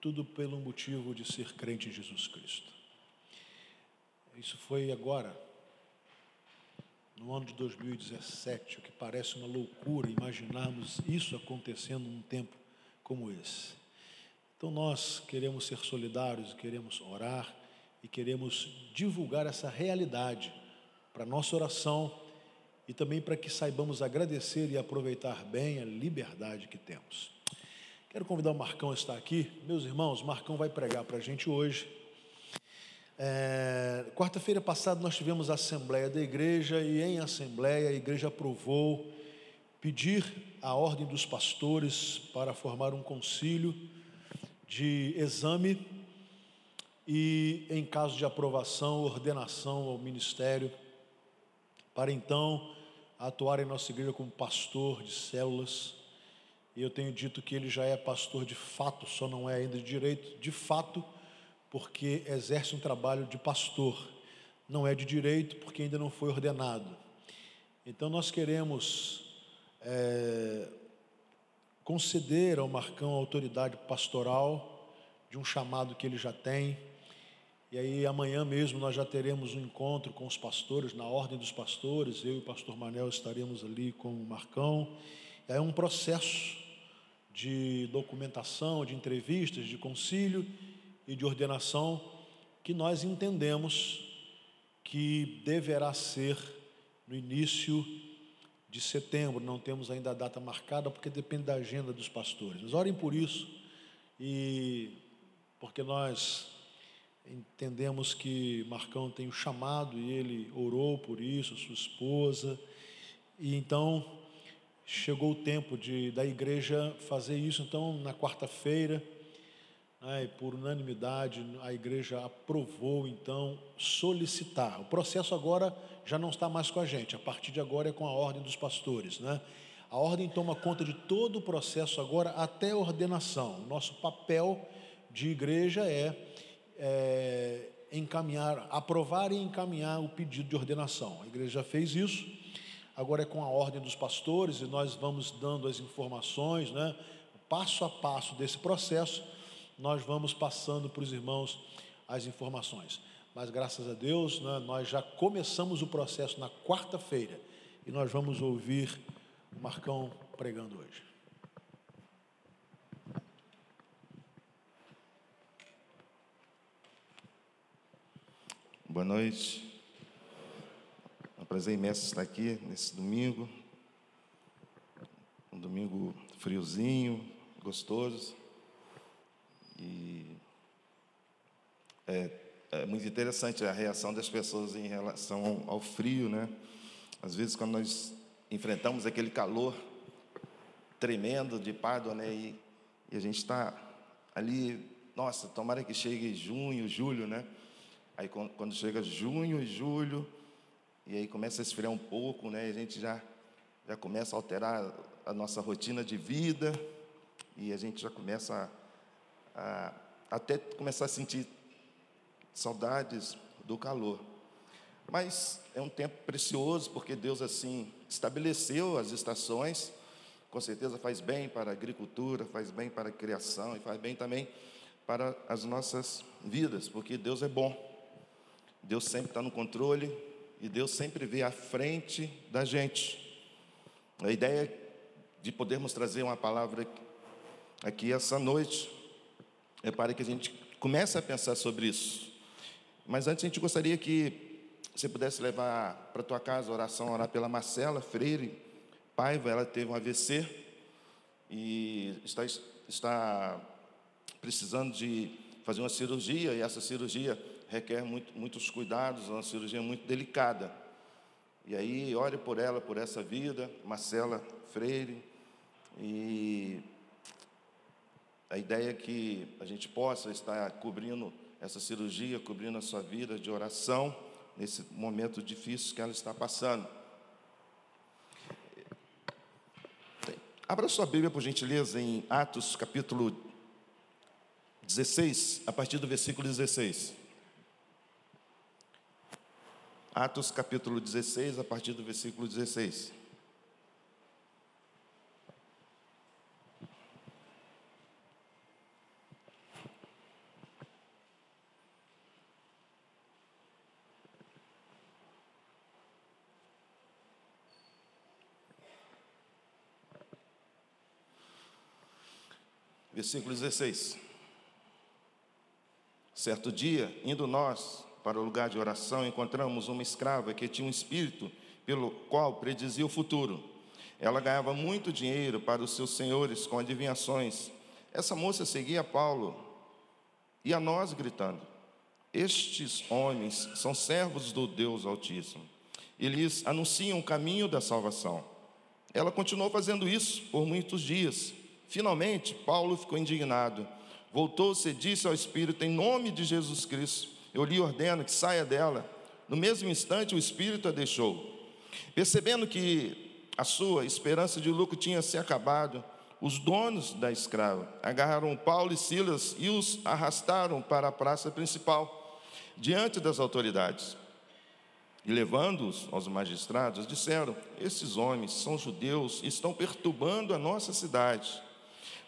tudo pelo motivo de ser crente em Jesus Cristo. Isso foi agora, no ano de 2017, o que parece uma loucura imaginarmos isso acontecendo num tempo como esse. Então nós queremos ser solidários, queremos orar e queremos divulgar essa realidade para nossa oração e também para que saibamos agradecer e aproveitar bem a liberdade que temos. Quero convidar o Marcão a estar aqui. Meus irmãos, Marcão vai pregar para a gente hoje. É, Quarta-feira passada nós tivemos a Assembleia da Igreja e em Assembleia a Igreja aprovou pedir a ordem dos pastores para formar um concílio de exame e, em caso de aprovação, ordenação ao ministério, para então atuar em nossa igreja como pastor de células e eu tenho dito que ele já é pastor de fato, só não é ainda de direito, de fato, porque exerce um trabalho de pastor. Não é de direito, porque ainda não foi ordenado. Então nós queremos é, conceder ao Marcão a autoridade pastoral de um chamado que ele já tem. E aí amanhã mesmo nós já teremos um encontro com os pastores, na ordem dos pastores, eu e o pastor Manel estaremos ali com o Marcão. É um processo de documentação, de entrevistas, de concílio e de ordenação que nós entendemos que deverá ser no início de setembro. Não temos ainda a data marcada porque depende da agenda dos pastores. Mas orem por isso e porque nós entendemos que Marcão tem o chamado e ele orou por isso, sua esposa. E então chegou o tempo de, da igreja fazer isso. Então, na quarta-feira, né, por unanimidade, a igreja aprovou, então, solicitar. O processo agora já não está mais com a gente, a partir de agora é com a ordem dos pastores. Né? A ordem toma conta de todo o processo agora até a ordenação. Nosso papel de igreja é, é encaminhar, aprovar e encaminhar o pedido de ordenação. A igreja já fez isso agora é com a ordem dos pastores e nós vamos dando as informações, né? Passo a passo desse processo, nós vamos passando para os irmãos as informações. Mas graças a Deus, né, nós já começamos o processo na quarta-feira e nós vamos ouvir o Marcão pregando hoje. Boa noite prazer imenso estar aqui nesse domingo. Um domingo friozinho, gostoso. E é, é, muito interessante a reação das pessoas em relação ao, frio, né? Às vezes, quando nós enfrentamos aquele calor tremendo de Pádua, né? E, e a gente está ali, nossa, tomara que chegue junho, julho, né? Aí quando chega junho, julho, e aí começa a esfriar um pouco, né? a gente já, já começa a alterar a nossa rotina de vida e a gente já começa a, a até começar a sentir saudades do calor. Mas é um tempo precioso porque Deus assim estabeleceu as estações. Com certeza faz bem para a agricultura, faz bem para a criação e faz bem também para as nossas vidas, porque Deus é bom. Deus sempre está no controle, e Deus sempre vê à frente da gente. A ideia de podermos trazer uma palavra aqui essa noite é para que a gente comece a pensar sobre isso. Mas antes a gente gostaria que você pudesse levar para tua casa a oração, orar pela Marcela Freire Paiva, ela teve um AVC e está, está precisando de fazer uma cirurgia, e essa cirurgia requer muito, muitos cuidados, é uma cirurgia muito delicada. E aí, ore por ela, por essa vida, Marcela Freire, e a ideia é que a gente possa estar cobrindo essa cirurgia, cobrindo a sua vida de oração, nesse momento difícil que ela está passando. Abra sua Bíblia, por gentileza, em Atos capítulo 16, a partir do versículo 16. Atos capítulo 16, a partir do versículo 16. Versículo 16. Certo dia, indo nós para o lugar de oração, encontramos uma escrava que tinha um espírito pelo qual predizia o futuro. Ela ganhava muito dinheiro para os seus senhores com adivinhações. Essa moça seguia Paulo e a nós gritando: Estes homens são servos do Deus Altíssimo. Eles anunciam o caminho da salvação. Ela continuou fazendo isso por muitos dias. Finalmente, Paulo ficou indignado. Voltou-se e disse ao Espírito: Em nome de Jesus Cristo, eu lhe ordeno que saia dela. No mesmo instante, o Espírito a deixou. Percebendo que a sua esperança de lucro tinha se acabado, os donos da escrava agarraram Paulo e Silas e os arrastaram para a praça principal, diante das autoridades. E levando-os aos magistrados, disseram: Esses homens são judeus e estão perturbando a nossa cidade,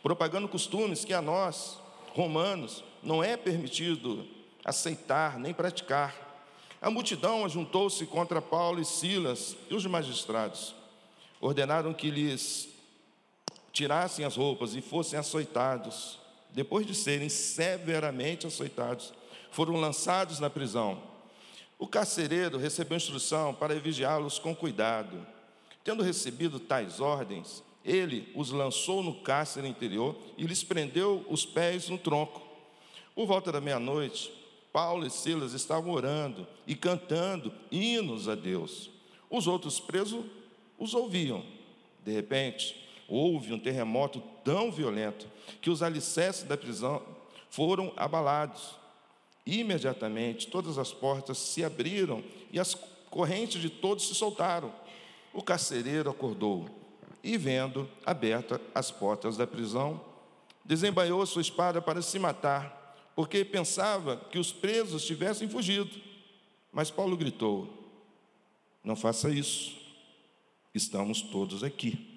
propagando costumes que a nós, romanos, não é permitido aceitar nem praticar. A multidão ajuntou-se contra Paulo e Silas e os magistrados ordenaram que lhes tirassem as roupas e fossem açoitados. Depois de serem severamente açoitados, foram lançados na prisão. O carcereiro recebeu instrução para vigiá-los com cuidado. Tendo recebido tais ordens, ele os lançou no cárcere interior e lhes prendeu os pés no tronco. Por volta da meia-noite, Paulo e Silas estavam orando e cantando hinos a Deus. Os outros presos os ouviam. De repente, houve um terremoto tão violento que os alicerces da prisão foram abalados. Imediatamente, todas as portas se abriram e as correntes de todos se soltaram. O carcereiro acordou e, vendo abertas as portas da prisão, desembainhou sua espada para se matar porque pensava que os presos tivessem fugido. Mas Paulo gritou: Não faça isso, estamos todos aqui.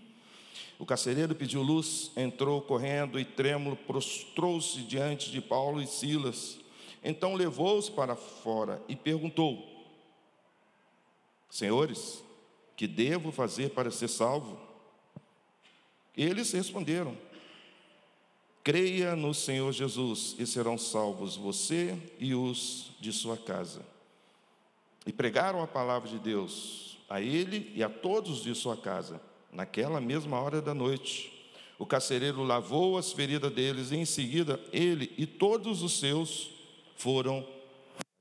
O carcereiro pediu luz, entrou correndo e trêmulo, prostrou-se diante de Paulo e Silas. Então levou-os para fora e perguntou: Senhores, que devo fazer para ser salvo? Eles responderam: Creia no Senhor Jesus e serão salvos você e os de sua casa. E pregaram a palavra de Deus a ele e a todos de sua casa, naquela mesma hora da noite. O carcereiro lavou as feridas deles e em seguida ele e todos os seus foram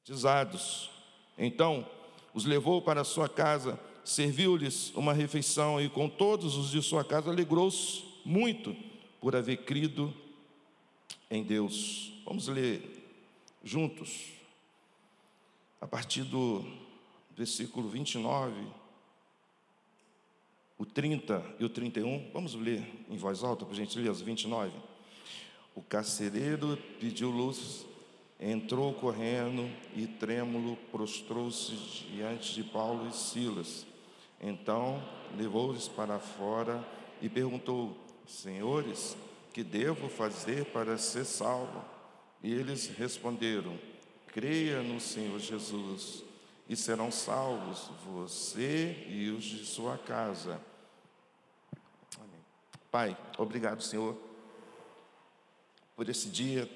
batizados. Então os levou para sua casa, serviu-lhes uma refeição e com todos os de sua casa alegrou-se muito por haver crido em Deus. Vamos ler juntos, a partir do versículo 29, o 30 e o 31. Vamos ler em voz alta, por gentileza, 29. O carcereiro pediu luz, entrou correndo e trêmulo prostrou-se diante de Paulo e Silas. Então levou-os para fora e perguntou: Senhores, que devo fazer para ser salvo? E eles responderam: Creia no Senhor Jesus e serão salvos você e os de sua casa. Pai, obrigado, Senhor, por esse dia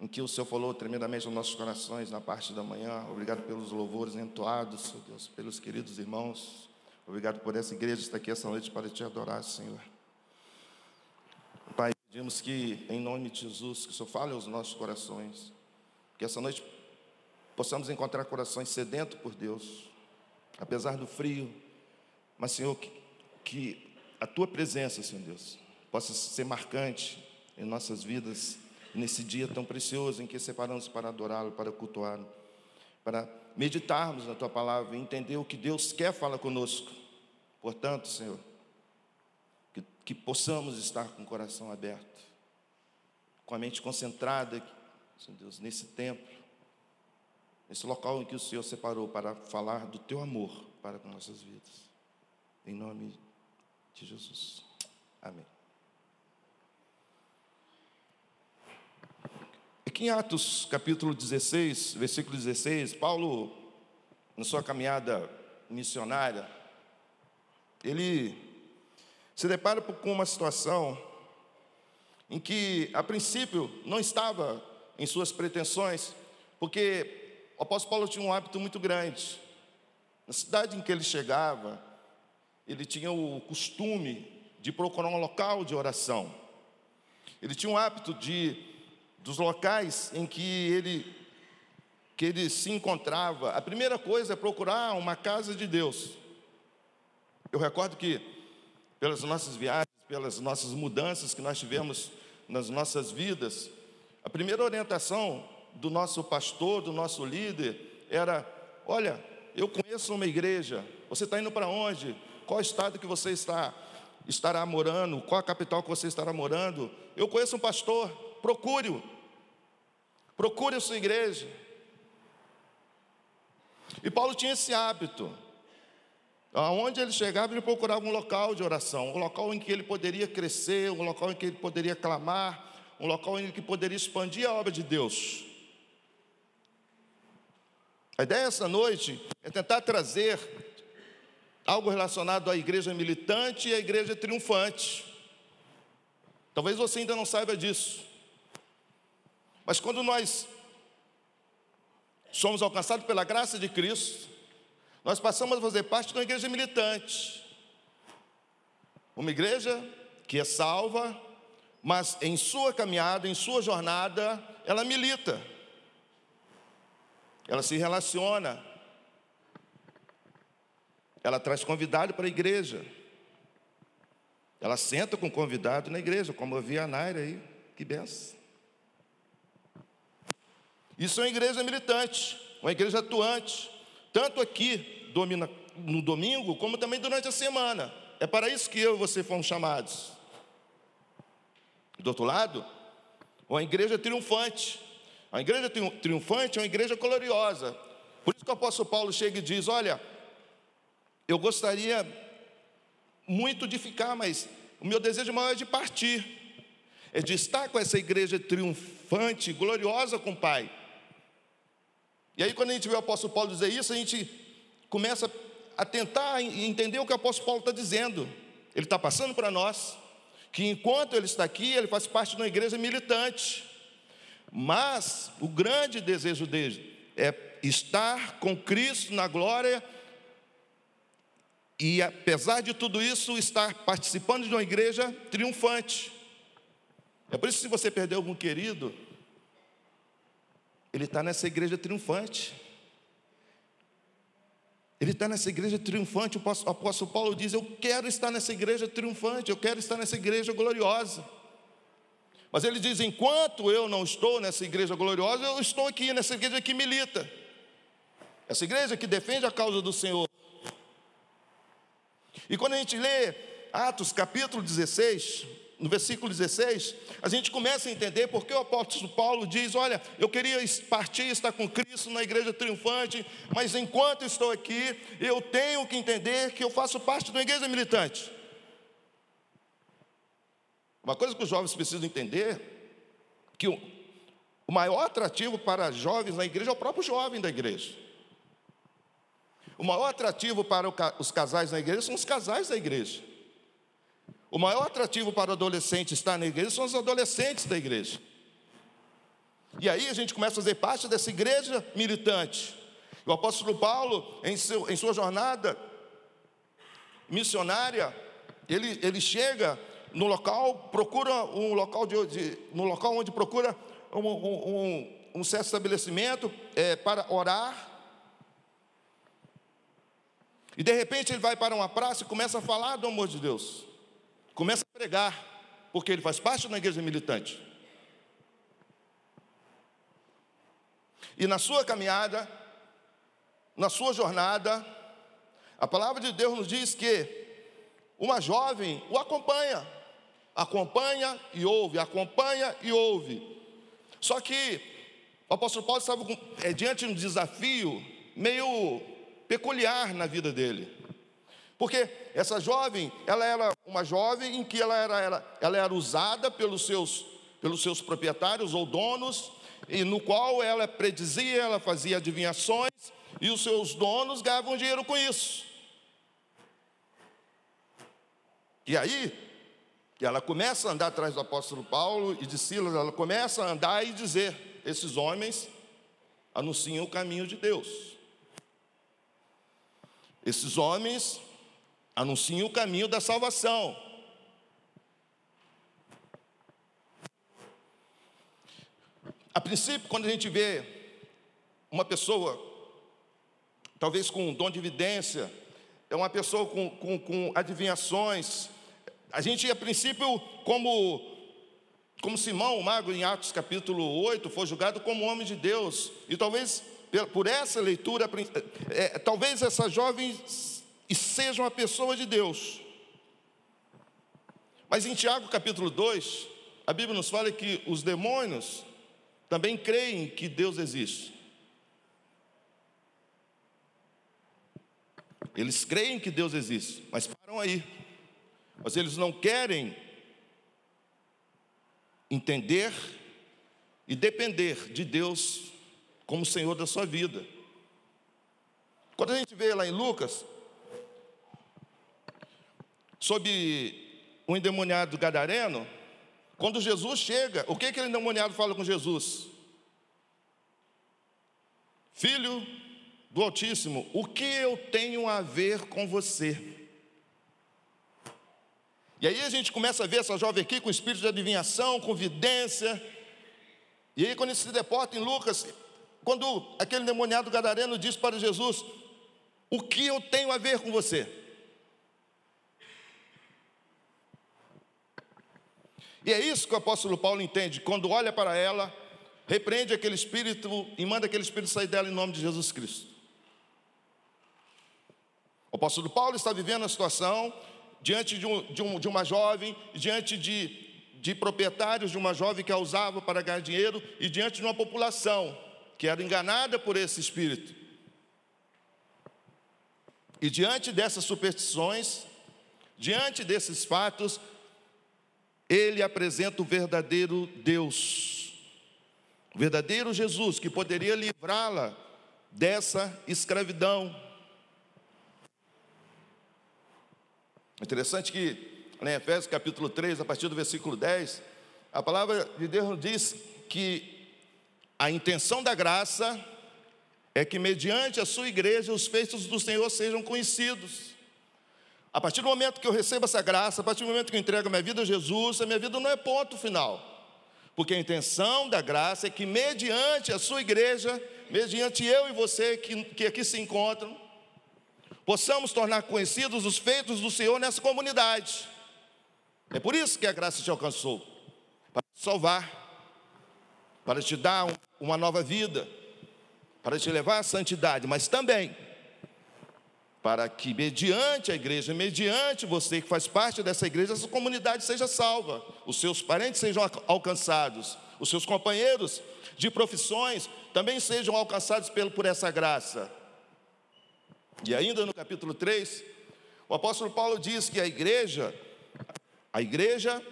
em que o Senhor falou tremendamente aos nossos corações na parte da manhã. Obrigado pelos louvores entoados, Senhor Deus, pelos queridos irmãos. Obrigado por essa igreja estar aqui essa noite para te adorar, Senhor. Pai, pedimos que, em nome de Jesus, que o Senhor fale aos nossos corações, que essa noite possamos encontrar corações sedentos por Deus, apesar do frio, mas, Senhor, que, que a Tua presença, Senhor Deus, possa ser marcante em nossas vidas, nesse dia tão precioso em que separamos para adorá-lo, para cultuá-lo, para meditarmos na Tua palavra e entender o que Deus quer falar conosco. Portanto, Senhor, que, possamos estar com o coração aberto, com a mente concentrada, Senhor Deus, nesse templo, nesse local em que o Senhor separou para falar do teu amor para com nossas vidas. Em nome de Jesus. Amém. Aqui em Atos capítulo 16, versículo 16, Paulo, na sua caminhada missionária, ele se depara com uma situação em que, a princípio, não estava em suas pretensões, porque o apóstolo Paulo tinha um hábito muito grande. Na cidade em que ele chegava, ele tinha o costume de procurar um local de oração. Ele tinha um hábito de, dos locais em que ele, que ele se encontrava, a primeira coisa é procurar uma casa de Deus. Eu recordo que, pelas nossas viagens, pelas nossas mudanças que nós tivemos nas nossas vidas, a primeira orientação do nosso pastor, do nosso líder, era: olha, eu conheço uma igreja, você está indo para onde? Qual estado que você está? Estará morando? Qual a capital que você estará morando? Eu conheço um pastor, procure-o. Procure a sua igreja. E Paulo tinha esse hábito. Aonde ele chegava, ele procurava um local de oração, um local em que ele poderia crescer, um local em que ele poderia clamar, um local em que poderia expandir a obra de Deus. A ideia essa noite é tentar trazer algo relacionado à igreja militante e à igreja triunfante. Talvez você ainda não saiba disso. Mas quando nós somos alcançados pela graça de Cristo, nós passamos a fazer parte de uma igreja militante. Uma igreja que é salva, mas em sua caminhada, em sua jornada, ela milita. Ela se relaciona. Ela traz convidado para a igreja. Ela senta com convidado na igreja, como eu vi a Naira aí. Que benção. Isso é uma igreja militante, uma igreja atuante, tanto aqui no domingo, como também durante a semana. É para isso que eu e você fomos chamados. Do outro lado, uma igreja triunfante. A igreja triunfante é uma igreja gloriosa. Por isso que o apóstolo Paulo chega e diz: Olha, eu gostaria muito de ficar, mas o meu desejo maior é de partir. É de estar com essa igreja triunfante, gloriosa com o Pai. E aí, quando a gente vê o apóstolo Paulo dizer isso, a gente começa a tentar entender o que o apóstolo Paulo está dizendo. Ele está passando para nós que enquanto ele está aqui, ele faz parte de uma igreja militante. Mas o grande desejo dele é estar com Cristo na glória e, apesar de tudo isso, estar participando de uma igreja triunfante. É por isso que, se você perdeu algum querido, ele está nessa igreja triunfante. Ele está nessa igreja triunfante. O apóstolo Paulo diz: Eu quero estar nessa igreja triunfante, eu quero estar nessa igreja gloriosa. Mas ele diz: Enquanto eu não estou nessa igreja gloriosa, eu estou aqui, nessa igreja que milita, essa igreja que defende a causa do Senhor. E quando a gente lê Atos capítulo 16, no versículo 16, a gente começa a entender porque o apóstolo Paulo diz: Olha, eu queria partir estar com Cristo na igreja triunfante, mas enquanto estou aqui, eu tenho que entender que eu faço parte uma igreja militante. Uma coisa que os jovens precisam entender: que o maior atrativo para jovens na igreja é o próprio jovem da igreja. O maior atrativo para os casais na igreja são os casais da igreja. O maior atrativo para o adolescente estar na igreja são os adolescentes da igreja. E aí a gente começa a fazer parte dessa igreja militante. O apóstolo Paulo, em, seu, em sua jornada missionária, ele, ele chega no local, procura um local de, de no local onde procura um, um, um certo estabelecimento é, para orar. E de repente ele vai para uma praça e começa a falar do amor de Deus. Começa a pregar, porque ele faz parte da igreja militante. E na sua caminhada, na sua jornada, a palavra de Deus nos diz que uma jovem o acompanha, acompanha e ouve, acompanha e ouve. Só que o apóstolo Paulo estava é, diante de um desafio meio peculiar na vida dele. Porque essa jovem, ela era uma jovem em que ela era, ela, ela era usada pelos seus, pelos seus proprietários ou donos, e no qual ela predizia, ela fazia adivinhações, e os seus donos ganhavam dinheiro com isso. E aí, ela começa a andar atrás do apóstolo Paulo e de Silas, ela começa a andar e dizer: esses homens anunciam o caminho de Deus. Esses homens anunciam o caminho da salvação. A princípio, quando a gente vê uma pessoa, talvez com um dom de evidência, é uma pessoa com, com, com adivinhações, a gente, a princípio, como, como Simão, o mago, em Atos capítulo 8, foi julgado como homem de Deus, e talvez por essa leitura, é, é, talvez essa jovem seja uma pessoa de Deus. Mas em Tiago capítulo 2, a Bíblia nos fala que os demônios também creem que Deus existe. Eles creem que Deus existe, mas param aí. Mas eles não querem entender e depender de Deus como Senhor da sua vida. Quando a gente vê lá em Lucas, sobre o endemoniado gadareno, quando Jesus chega, o que aquele endemoniado fala com Jesus? Filho do Altíssimo, o que eu tenho a ver com você? E aí a gente começa a ver essa jovem aqui com espírito de adivinhação, com vidência. E aí, quando ele se deporta em Lucas, quando aquele demoniado gadareno diz para Jesus: O que eu tenho a ver com você? E é isso que o apóstolo Paulo entende, quando olha para ela, repreende aquele espírito e manda aquele espírito sair dela em nome de Jesus Cristo. O apóstolo Paulo está vivendo a situação diante de, um, de, um, de uma jovem, diante de, de proprietários de uma jovem que a usava para ganhar dinheiro e diante de uma população que era enganada por esse espírito. E diante dessas superstições, diante desses fatos, ele apresenta o verdadeiro Deus, o verdadeiro Jesus que poderia livrá-la dessa escravidão. Interessante que em Efésios capítulo 3, a partir do versículo 10, a palavra de Deus diz que a intenção da graça é que mediante a sua igreja os feitos do Senhor sejam conhecidos. A partir do momento que eu recebo essa graça, a partir do momento que eu entrego minha vida a Jesus, a minha vida não é ponto final. Porque a intenção da graça é que mediante a sua igreja, mediante eu e você que, que aqui se encontram, possamos tornar conhecidos os feitos do Senhor nessa comunidade. É por isso que a graça te alcançou para te salvar, para te dar uma nova vida, para te levar à santidade, mas também para que, mediante a igreja, mediante você que faz parte dessa igreja, essa comunidade seja salva, os seus parentes sejam alcançados, os seus companheiros de profissões também sejam alcançados por essa graça. E ainda no capítulo 3, o apóstolo Paulo diz que a igreja, a igreja,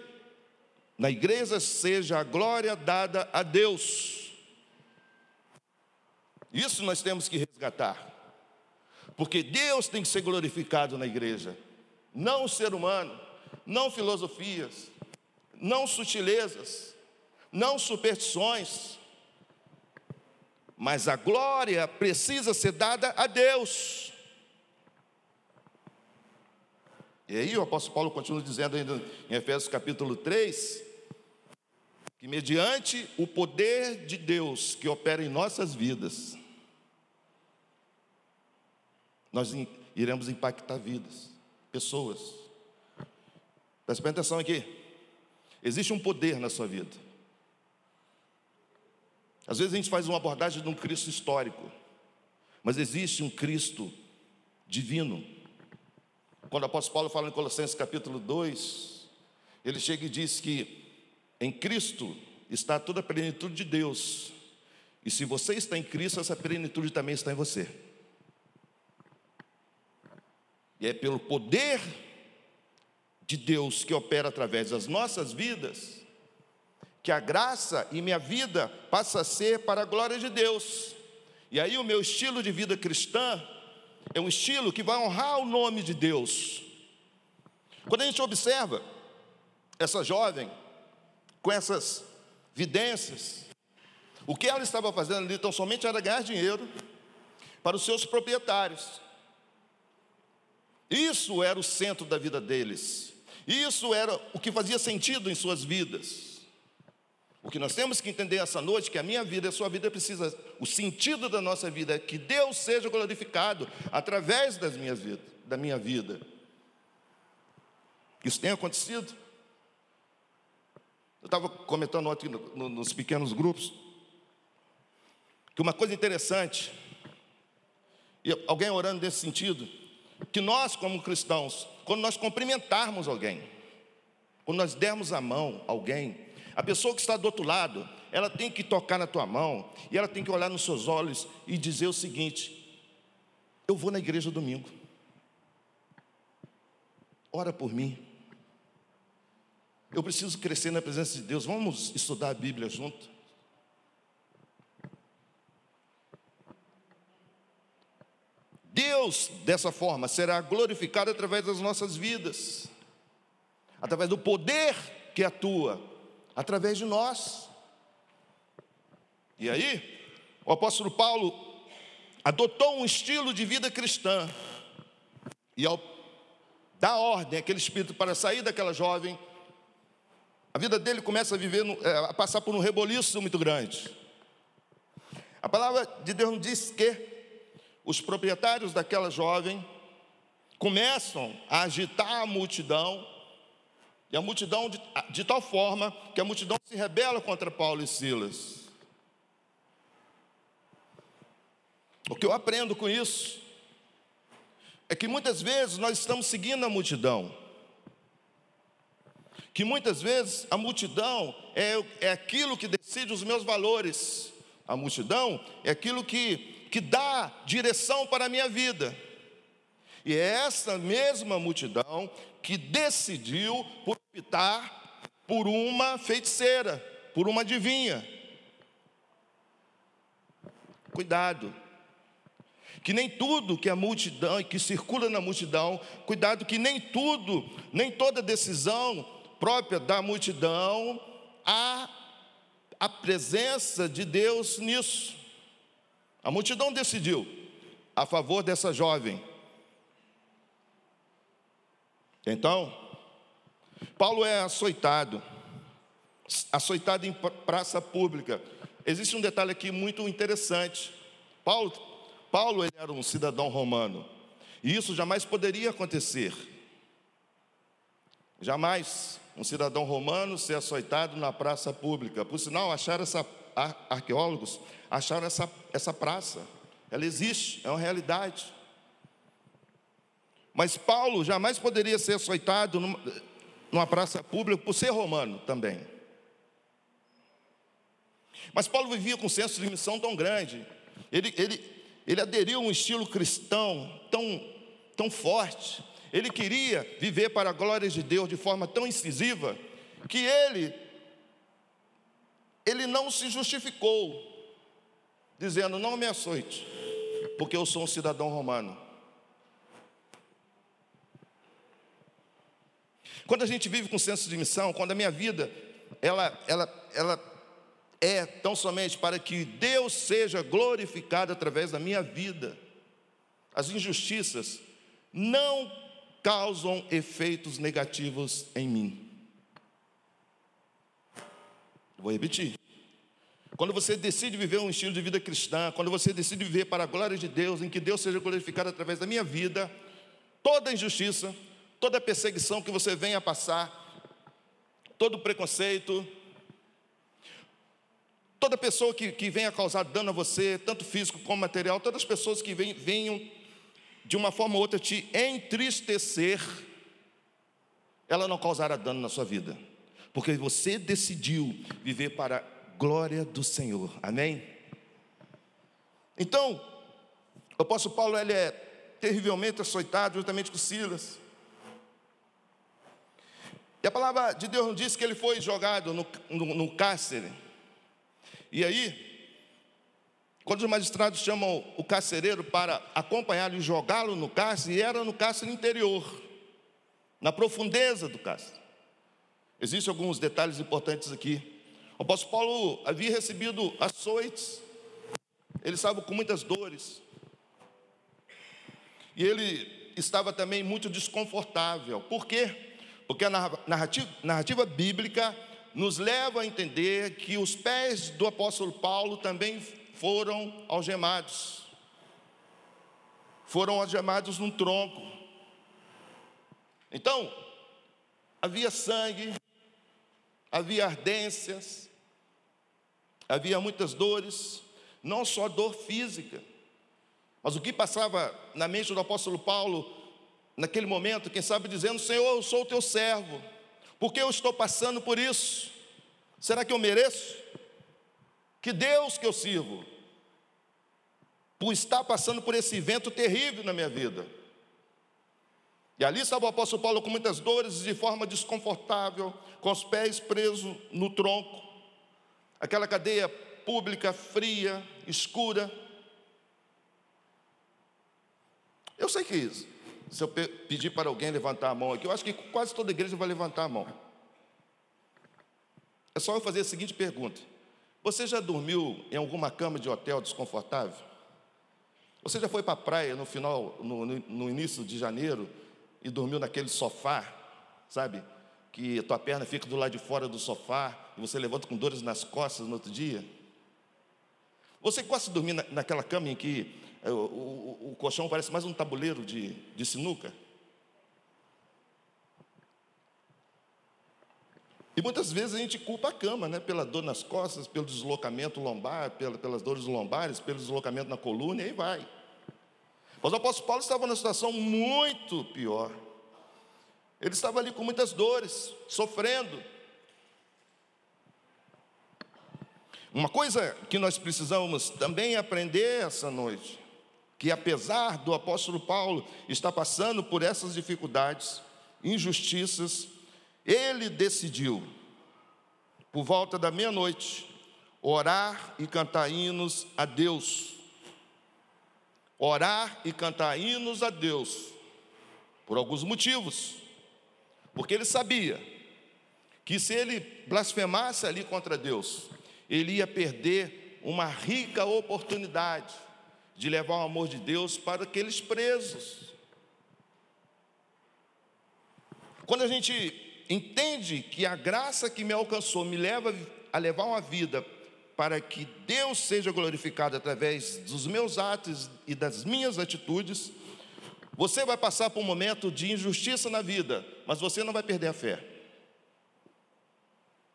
na igreja seja a glória dada a Deus. Isso nós temos que resgatar. Porque Deus tem que ser glorificado na igreja, não o ser humano, não filosofias, não sutilezas, não superstições, mas a glória precisa ser dada a Deus. E aí o apóstolo Paulo continua dizendo ainda em Efésios capítulo 3, que mediante o poder de Deus que opera em nossas vidas, nós iremos impactar vidas, pessoas. Presta atenção aqui. Existe um poder na sua vida. Às vezes a gente faz uma abordagem de um Cristo histórico, mas existe um Cristo divino quando o apóstolo Paulo fala em Colossenses capítulo 2, ele chega e diz que em Cristo está toda a plenitude de Deus. E se você está em Cristo, essa plenitude também está em você. E é pelo poder de Deus que opera através das nossas vidas, que a graça e minha vida passa a ser para a glória de Deus. E aí o meu estilo de vida cristã é um estilo que vai honrar o nome de Deus. Quando a gente observa essa jovem, com essas vidências, o que ela estava fazendo ali tão somente era ganhar dinheiro para os seus proprietários. Isso era o centro da vida deles. Isso era o que fazia sentido em suas vidas. O que nós temos que entender essa noite que a minha vida e a sua vida precisa, o sentido da nossa vida é que Deus seja glorificado através das minhas vidas, da minha vida. Isso tem acontecido. Eu estava comentando ontem nos pequenos grupos que uma coisa interessante, e alguém orando nesse sentido, que nós, como cristãos, quando nós cumprimentarmos alguém, quando nós dermos a mão a alguém, a pessoa que está do outro lado, ela tem que tocar na tua mão e ela tem que olhar nos seus olhos e dizer o seguinte: Eu vou na igreja domingo, ora por mim. Eu preciso crescer na presença de Deus. Vamos estudar a Bíblia junto. Deus, dessa forma, será glorificado através das nossas vidas, através do poder que atua, através de nós. E aí, o apóstolo Paulo adotou um estilo de vida cristã, e ao dar ordem àquele espírito para sair daquela jovem, a vida dele começa a viver, é, a passar por um reboliço muito grande. A palavra de Deus diz que os proprietários daquela jovem começam a agitar a multidão, e a multidão de, de tal forma que a multidão se rebela contra Paulo e Silas. O que eu aprendo com isso é que muitas vezes nós estamos seguindo a multidão. Que muitas vezes a multidão é, é aquilo que decide os meus valores. A multidão é aquilo que que dá direção para a minha vida. E é essa mesma multidão que decidiu por optar por uma feiticeira, por uma adivinha. Cuidado. Que nem tudo que a multidão, que circula na multidão, cuidado que nem tudo, nem toda decisão própria da multidão há a presença de Deus nisso. A multidão decidiu a favor dessa jovem. Então, Paulo é açoitado, açoitado em praça pública. Existe um detalhe aqui muito interessante. Paulo, Paulo era um cidadão romano, e isso jamais poderia acontecer. Jamais um cidadão romano ser açoitado na praça pública. Por sinal, acharam essa arqueólogos acharam essa, essa praça. Ela existe, é uma realidade. Mas Paulo jamais poderia ser açoitado numa, praça pública por ser romano também. Mas Paulo vivia com um senso de missão tão grande. Ele, ele, ele aderiu a um estilo cristão tão, tão forte. Ele queria viver para a glória de Deus de forma tão incisiva que ele ele não se justificou, dizendo: Não me açoite, porque eu sou um cidadão romano. Quando a gente vive com senso de missão, quando a minha vida ela, ela, ela é tão somente para que Deus seja glorificado através da minha vida, as injustiças não causam efeitos negativos em mim. Vou repetir. Quando você decide viver um estilo de vida cristã, quando você decide viver para a glória de Deus, em que Deus seja glorificado através da minha vida, toda injustiça, toda perseguição que você venha a passar, todo preconceito, toda pessoa que, que venha causar dano a você, tanto físico como material, todas as pessoas que venham de uma forma ou outra te entristecer, ela não causará dano na sua vida porque você decidiu viver para a glória do Senhor. Amém? Então, o apóstolo Paulo ele é terrivelmente açoitado juntamente com Silas. E a palavra de Deus nos diz que ele foi jogado no, no, no cárcere. E aí, quando os magistrados chamam o carcereiro para acompanhá-lo e jogá-lo no cárcere, era no cárcere interior, na profundeza do cárcere. Existem alguns detalhes importantes aqui. O apóstolo Paulo havia recebido açoites, ele estava com muitas dores, e ele estava também muito desconfortável. Por quê? Porque a narrativa, narrativa bíblica nos leva a entender que os pés do apóstolo Paulo também foram algemados. Foram algemados num tronco. Então, havia sangue, havia ardências, havia muitas dores, não só dor física, mas o que passava na mente do apóstolo Paulo naquele momento, quem sabe dizendo: Senhor, eu sou o teu servo, porque eu estou passando por isso? Será que eu mereço? Que Deus que eu sirvo, por estar passando por esse evento terrível na minha vida. E ali estava o apóstolo Paulo com muitas dores, de forma desconfortável, com os pés presos no tronco, aquela cadeia pública, fria, escura. Eu sei que isso, se eu pedir para alguém levantar a mão aqui, eu acho que quase toda igreja vai levantar a mão. É só eu fazer a seguinte pergunta: Você já dormiu em alguma cama de hotel desconfortável? Você já foi para a praia no final, no, no início de janeiro e dormiu naquele sofá, sabe? Que a tua perna fica do lado de fora do sofá e você levanta com dores nas costas no outro dia? Você gosta de dormir na, naquela cama em que o, o, o colchão parece mais um tabuleiro de, de sinuca. E muitas vezes a gente culpa a cama, né? Pela dor nas costas, pelo deslocamento lombar, pela, pelas dores lombares, pelo deslocamento na coluna, e aí vai. Mas o apóstolo Paulo estava numa situação muito pior. Ele estava ali com muitas dores, sofrendo. Uma coisa que nós precisamos também aprender essa noite que apesar do apóstolo Paulo estar passando por essas dificuldades, injustiças, ele decidiu, por volta da meia-noite, orar e cantar hinos a Deus. Orar e cantar hinos a Deus, por alguns motivos. Porque ele sabia que se ele blasfemasse ali contra Deus, ele ia perder uma rica oportunidade de levar o amor de Deus para aqueles presos. Quando a gente entende que a graça que me alcançou me leva a levar uma vida para que Deus seja glorificado através dos meus atos e das minhas atitudes, você vai passar por um momento de injustiça na vida, mas você não vai perder a fé.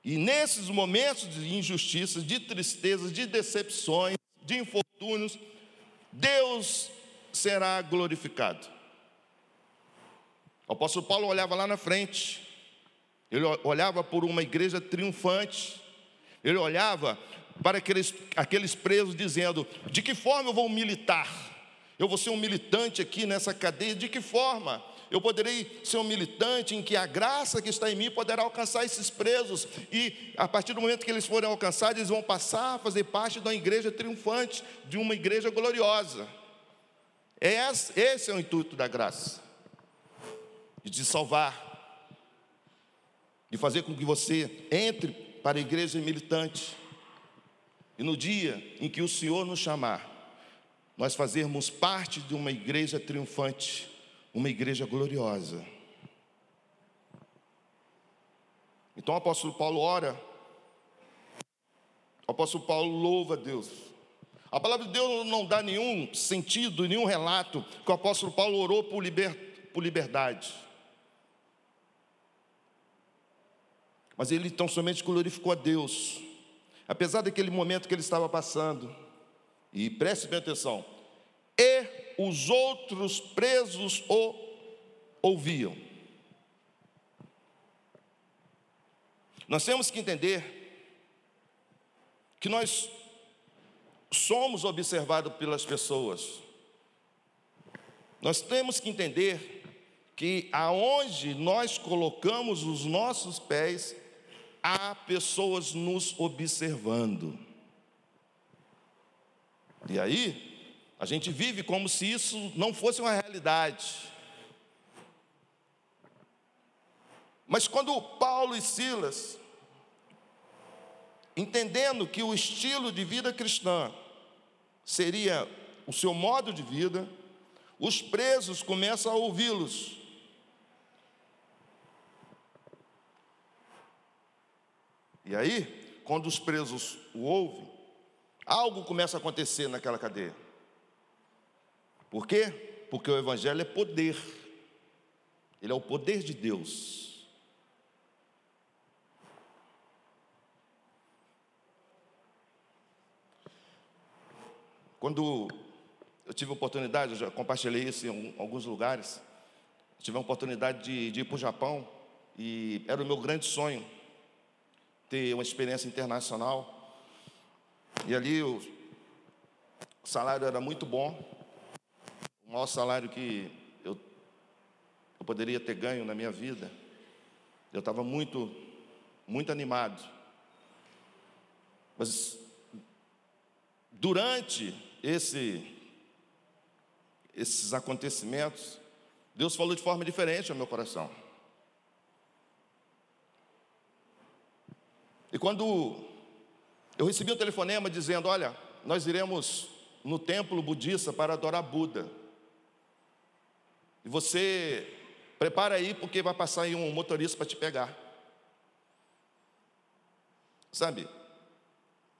E nesses momentos de injustiça, de tristezas, de decepções, de infortúnios, Deus será glorificado. O apóstolo Paulo olhava lá na frente, ele olhava por uma igreja triunfante, ele olhava para aqueles, aqueles presos, dizendo: de que forma eu vou militar? Eu vou ser um militante aqui nessa cadeia, de que forma? Eu poderei ser um militante em que a graça que está em mim poderá alcançar esses presos, e a partir do momento que eles forem alcançados, eles vão passar a fazer parte de uma igreja triunfante, de uma igreja gloriosa. Esse é o intuito da graça, de salvar, de fazer com que você entre para a igreja militante, e no dia em que o Senhor nos chamar, nós fazermos parte de uma igreja triunfante, uma igreja gloriosa. Então o apóstolo Paulo ora, o apóstolo Paulo louva a Deus. A palavra de Deus não dá nenhum sentido, nenhum relato que o apóstolo Paulo orou por, liber, por liberdade. Mas ele então somente glorificou a Deus, apesar daquele momento que ele estava passando. E preste bem atenção: e os outros presos o ouviam. Nós temos que entender que nós somos observados pelas pessoas. Nós temos que entender que aonde nós colocamos os nossos pés, há pessoas nos observando. E aí, a gente vive como se isso não fosse uma realidade. Mas quando Paulo e Silas, entendendo que o estilo de vida cristã seria o seu modo de vida, os presos começam a ouvi-los. E aí, quando os presos o ouvem, algo começa a acontecer naquela cadeia. Por quê? Porque o Evangelho é poder, ele é o poder de Deus. Quando eu tive a oportunidade, eu já compartilhei isso em alguns lugares, tive a oportunidade de, de ir para o Japão e era o meu grande sonho ter uma experiência internacional. E ali o salário era muito bom, o maior salário que eu, eu poderia ter ganho na minha vida. Eu estava muito, muito animado. Mas durante esse, esses acontecimentos, Deus falou de forma diferente ao meu coração. E quando eu recebi um telefonema dizendo: Olha, nós iremos no templo budista para adorar Buda. E você prepara aí, porque vai passar aí um motorista para te pegar. Sabe,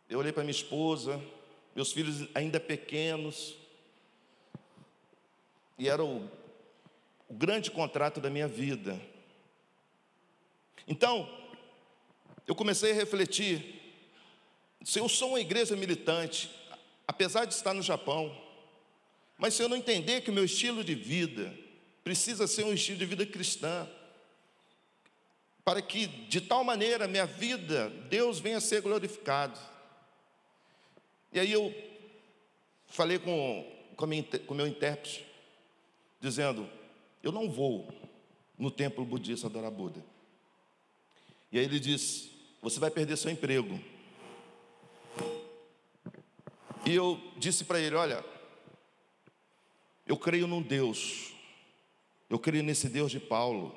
eu olhei para minha esposa, meus filhos ainda pequenos, e era o, o grande contrato da minha vida. Então, eu comecei a refletir: se eu sou uma igreja militante, apesar de estar no Japão, mas se eu não entender que o meu estilo de vida precisa ser um estilo de vida cristã, para que de tal maneira minha vida, Deus venha a ser glorificado. E aí eu falei com, o meu intérprete, dizendo: Eu não vou no templo budista adorar Buda. E aí ele disse: Você vai perder seu emprego. E eu disse para ele: Olha, eu creio num Deus, eu creio nesse Deus de Paulo,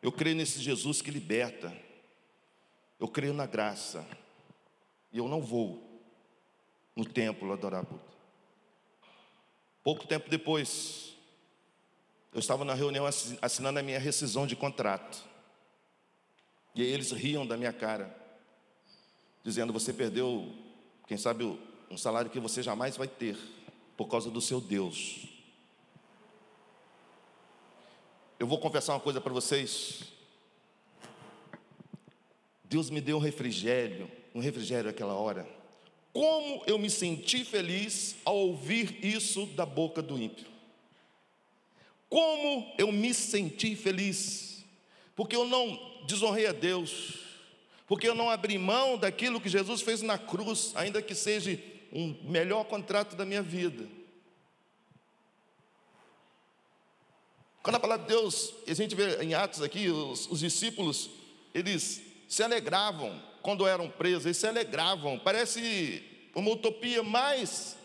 eu creio nesse Jesus que liberta, eu creio na graça, e eu não vou no templo adorar Buda. Pouco tempo depois, eu estava na reunião assinando a minha rescisão de contrato. E eles riam da minha cara, dizendo: Você perdeu, quem sabe, um salário que você jamais vai ter, por causa do seu Deus. Eu vou confessar uma coisa para vocês. Deus me deu um refrigério, um refrigério aquela hora. Como eu me senti feliz ao ouvir isso da boca do ímpio. Como eu me senti feliz, porque eu não desonrei a Deus, porque eu não abri mão daquilo que Jesus fez na cruz, ainda que seja um melhor contrato da minha vida. Quando a palavra de Deus, a gente vê em Atos aqui, os, os discípulos, eles se alegravam quando eram presos, eles se alegravam, parece uma utopia, mas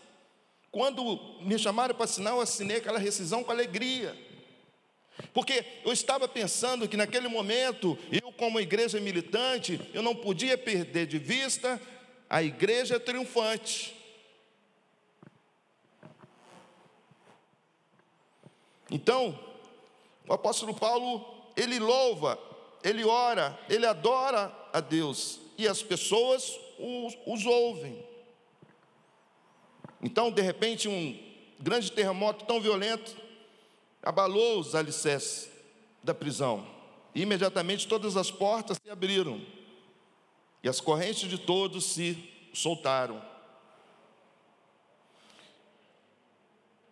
quando me chamaram para assinar, eu assinei aquela rescisão com alegria. Porque eu estava pensando que naquele momento, eu, como igreja militante, eu não podia perder de vista a igreja triunfante. Então, o apóstolo Paulo, ele louva, ele ora, ele adora a Deus, e as pessoas os, os ouvem. Então, de repente, um grande terremoto tão violento abalou os alicerces da prisão. E imediatamente todas as portas se abriram e as correntes de todos se soltaram.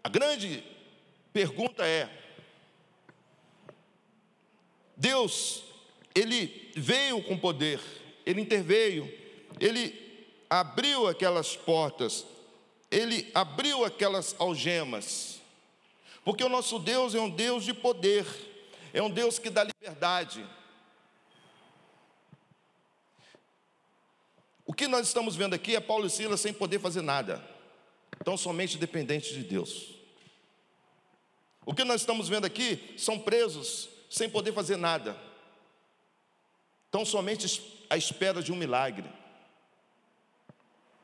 A grande pergunta é: Deus, ele veio com poder, ele interveio, ele abriu aquelas portas, ele abriu aquelas algemas, porque o nosso Deus é um Deus de poder, é um Deus que dá liberdade. O que nós estamos vendo aqui é Paulo e Silas sem poder fazer nada, tão somente dependentes de Deus. O que nós estamos vendo aqui são presos sem poder fazer nada, Estão somente à espera de um milagre.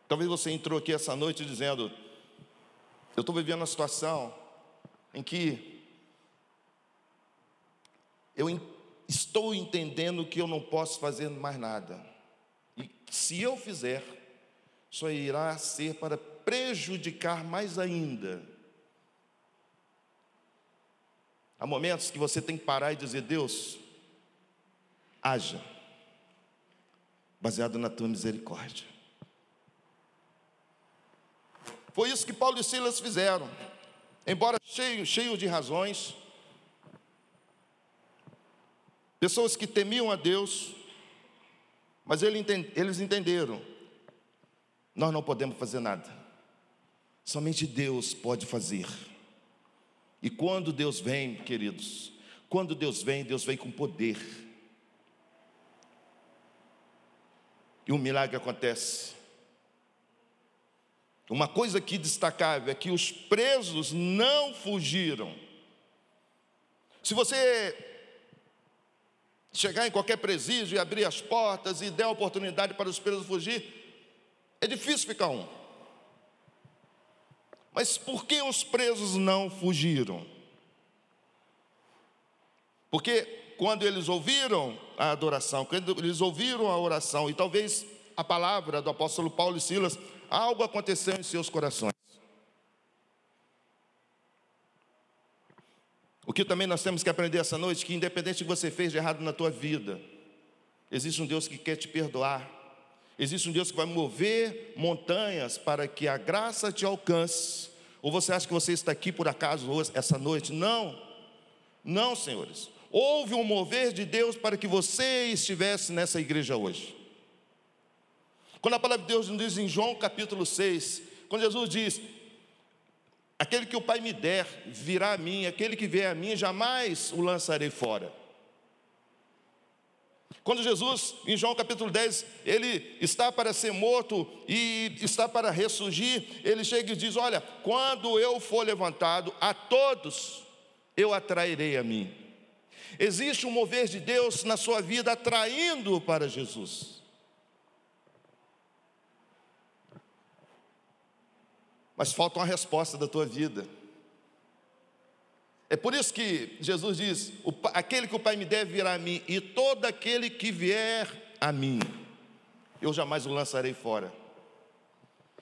Talvez você entrou aqui essa noite dizendo: Eu estou vivendo uma situação em que eu estou entendendo que eu não posso fazer mais nada. E se eu fizer, só irá ser para prejudicar mais ainda. Há momentos que você tem que parar e dizer: Deus, haja, baseado na tua misericórdia. Foi isso que Paulo e Silas fizeram, embora cheio, cheio de razões, pessoas que temiam a Deus, mas eles entenderam: nós não podemos fazer nada, somente Deus pode fazer. E quando Deus vem, queridos, quando Deus vem, Deus vem com poder. E um milagre acontece. Uma coisa que destacável é que os presos não fugiram. Se você chegar em qualquer presídio e abrir as portas e der oportunidade para os presos fugir, é difícil ficar um. Mas por que os presos não fugiram? Porque quando eles ouviram a adoração, quando eles ouviram a oração, e talvez a palavra do apóstolo Paulo e Silas, algo aconteceu em seus corações. O que também nós temos que aprender essa noite, que independente do que você fez de errado na tua vida, existe um Deus que quer te perdoar. Existe um Deus que vai mover montanhas para que a graça te alcance. Ou você acha que você está aqui por acaso hoje, essa noite? Não, não, senhores. Houve um mover de Deus para que você estivesse nessa igreja hoje. Quando a palavra de Deus nos diz em João capítulo 6, quando Jesus diz: Aquele que o Pai me der virá a mim, aquele que vier a mim jamais o lançarei fora. Quando Jesus, em João capítulo 10, ele está para ser morto e está para ressurgir, ele chega e diz: Olha, quando eu for levantado, a todos eu atrairei a mim. Existe um mover de Deus na sua vida atraindo para Jesus. mas falta uma resposta da tua vida. É por isso que Jesus diz: aquele que o Pai me deve virá a mim, e todo aquele que vier a mim, eu jamais o lançarei fora.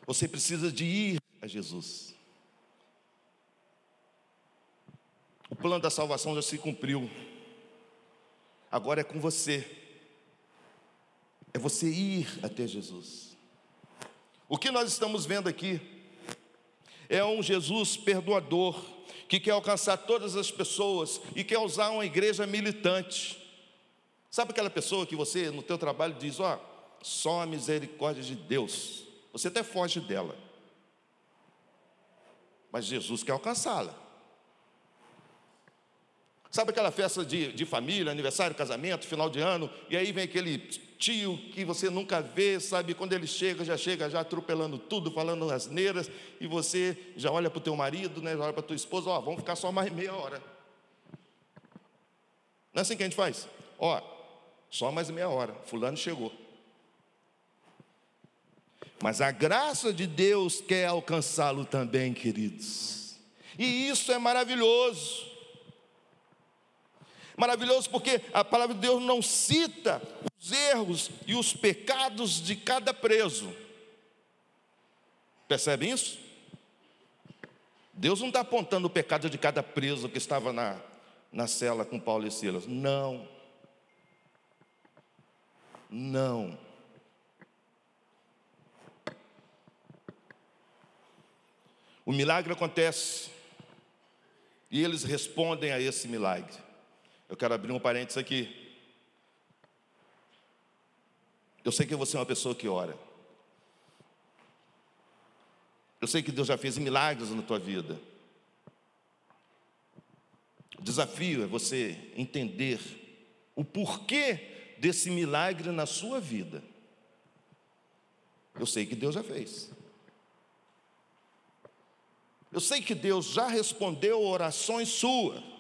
Você precisa de ir a Jesus. O plano da salvação já se cumpriu. Agora é com você. É você ir até Jesus. O que nós estamos vendo aqui é um Jesus perdoador, que quer alcançar todas as pessoas e quer usar uma igreja militante. Sabe aquela pessoa que você no teu trabalho diz, ó, oh, só a misericórdia de Deus. Você até foge dela. Mas Jesus quer alcançá-la. Sabe aquela festa de, de família, aniversário, casamento, final de ano, e aí vem aquele tio que você nunca vê, sabe? Quando ele chega, já chega já atropelando tudo, falando asneiras, e você já olha para o teu marido, né? já olha para a tua esposa, ó, vamos ficar só mais meia hora. Não é assim que a gente faz? Ó, só mais meia hora, fulano chegou. Mas a graça de Deus quer alcançá-lo também, queridos. E isso é maravilhoso. Maravilhoso porque a palavra de Deus não cita os erros e os pecados de cada preso. Percebem isso? Deus não está apontando o pecado de cada preso que estava na, na cela com Paulo e Silas. Não. Não. O milagre acontece e eles respondem a esse milagre. Eu quero abrir um parênteses aqui. Eu sei que você é uma pessoa que ora. Eu sei que Deus já fez milagres na tua vida. O desafio é você entender o porquê desse milagre na sua vida. Eu sei que Deus já fez. Eu sei que Deus já respondeu orações suas.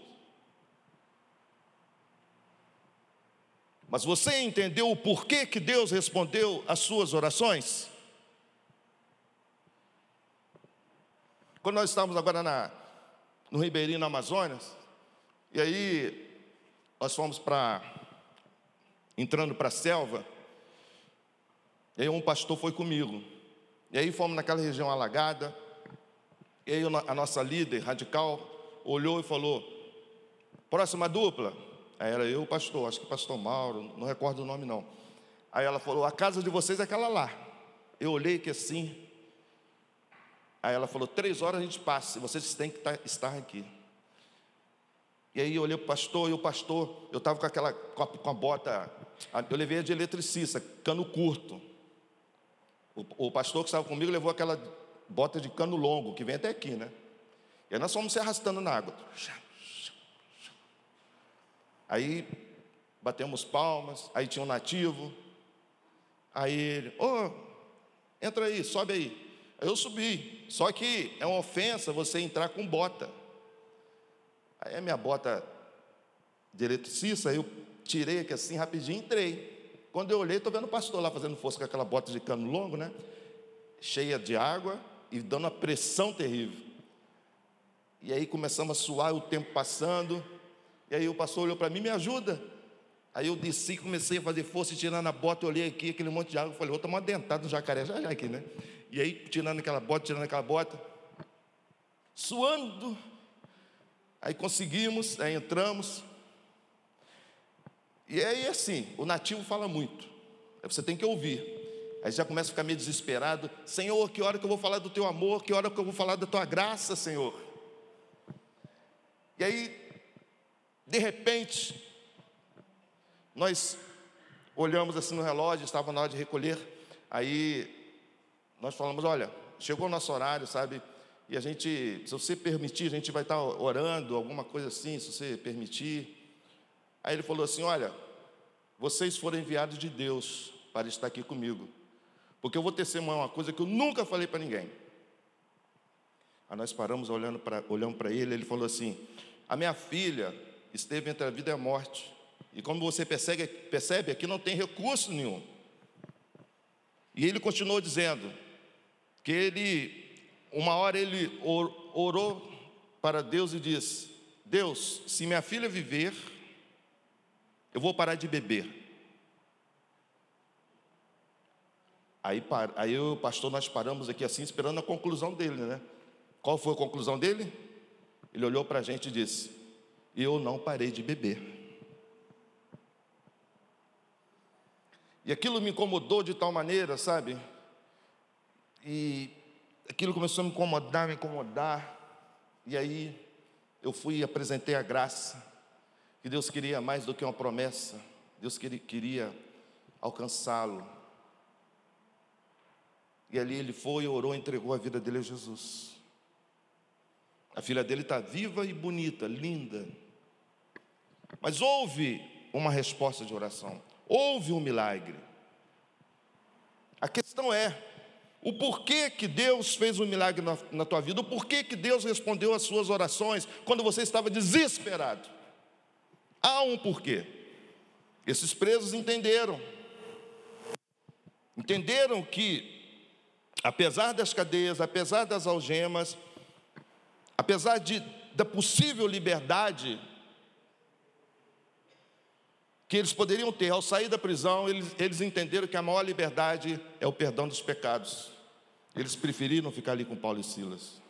Mas você entendeu o porquê que Deus respondeu às suas orações? Quando nós estávamos agora na, no Ribeirinho, na Amazonas, e aí nós fomos para, entrando para a selva, e aí um pastor foi comigo. E aí fomos naquela região alagada, e aí a nossa líder radical olhou e falou: próxima dupla. Aí era eu, pastor, acho que pastor Mauro, não recordo o nome não. Aí ela falou: a casa de vocês é aquela lá. Eu olhei que assim. Aí ela falou: três horas a gente passa, vocês têm que tá, estar aqui. E aí eu olhei para o pastor, e o pastor, eu estava com aquela com a bota, eu levei a de eletricista, cano curto. O, o pastor que estava comigo levou aquela bota de cano longo, que vem até aqui, né? E aí nós fomos se arrastando na água. Aí batemos palmas, aí tinha um nativo. Aí ele, ô, oh, entra aí, sobe aí. Aí eu subi. Só que é uma ofensa você entrar com bota. Aí a minha bota de eletricista, eu tirei aqui assim rapidinho entrei. Quando eu olhei, estou vendo o pastor lá fazendo força com aquela bota de cano longo, né? Cheia de água e dando uma pressão terrível. E aí começamos a suar, o tempo passando. E aí o pastor olhou para mim, me ajuda. Aí eu desci, comecei a fazer força, tirando a bota, olhei aqui, aquele monte de água, falei, vou tomar uma dentada no jacaré já já aqui, né? E aí, tirando aquela bota, tirando aquela bota, suando. Aí conseguimos, aí entramos. E aí assim, o nativo fala muito. Aí você tem que ouvir. Aí já começa a ficar meio desesperado. Senhor, que hora que eu vou falar do teu amor? Que hora que eu vou falar da tua graça, Senhor? E aí de repente, nós olhamos assim no relógio, estava na hora de recolher, aí nós falamos: olha, chegou o nosso horário, sabe? E a gente, se você permitir, a gente vai estar orando, alguma coisa assim, se você permitir. Aí ele falou assim: olha, vocês foram enviados de Deus para estar aqui comigo, porque eu vou testemunhar uma coisa que eu nunca falei para ninguém. Aí nós paramos olhando para olhando para ele, ele falou assim: a minha filha esteve entre a vida e a morte. E como você percebe, percebe aqui não tem recurso nenhum. E ele continuou dizendo que ele, uma hora ele orou para Deus e disse: Deus, se minha filha viver, eu vou parar de beber. Aí, aí o pastor, nós paramos aqui assim, esperando a conclusão dele, né? Qual foi a conclusão dele? Ele olhou para a gente e disse: e eu não parei de beber. E aquilo me incomodou de tal maneira, sabe? E aquilo começou a me incomodar, me incomodar. E aí eu fui e apresentei a graça, que Deus queria mais do que uma promessa, Deus queria, alcançá-lo. E ali ele foi, orou, entregou a vida dele a Jesus. A filha dele está viva e bonita, linda. Mas houve uma resposta de oração, houve um milagre. A questão é, o porquê que Deus fez um milagre na, na tua vida, o porquê que Deus respondeu às suas orações quando você estava desesperado. Há um porquê. Esses presos entenderam. Entenderam que, apesar das cadeias, apesar das algemas, apesar de, da possível liberdade que eles poderiam ter ao sair da prisão, eles, eles entenderam que a maior liberdade é o perdão dos pecados. Eles preferiram ficar ali com Paulo e Silas.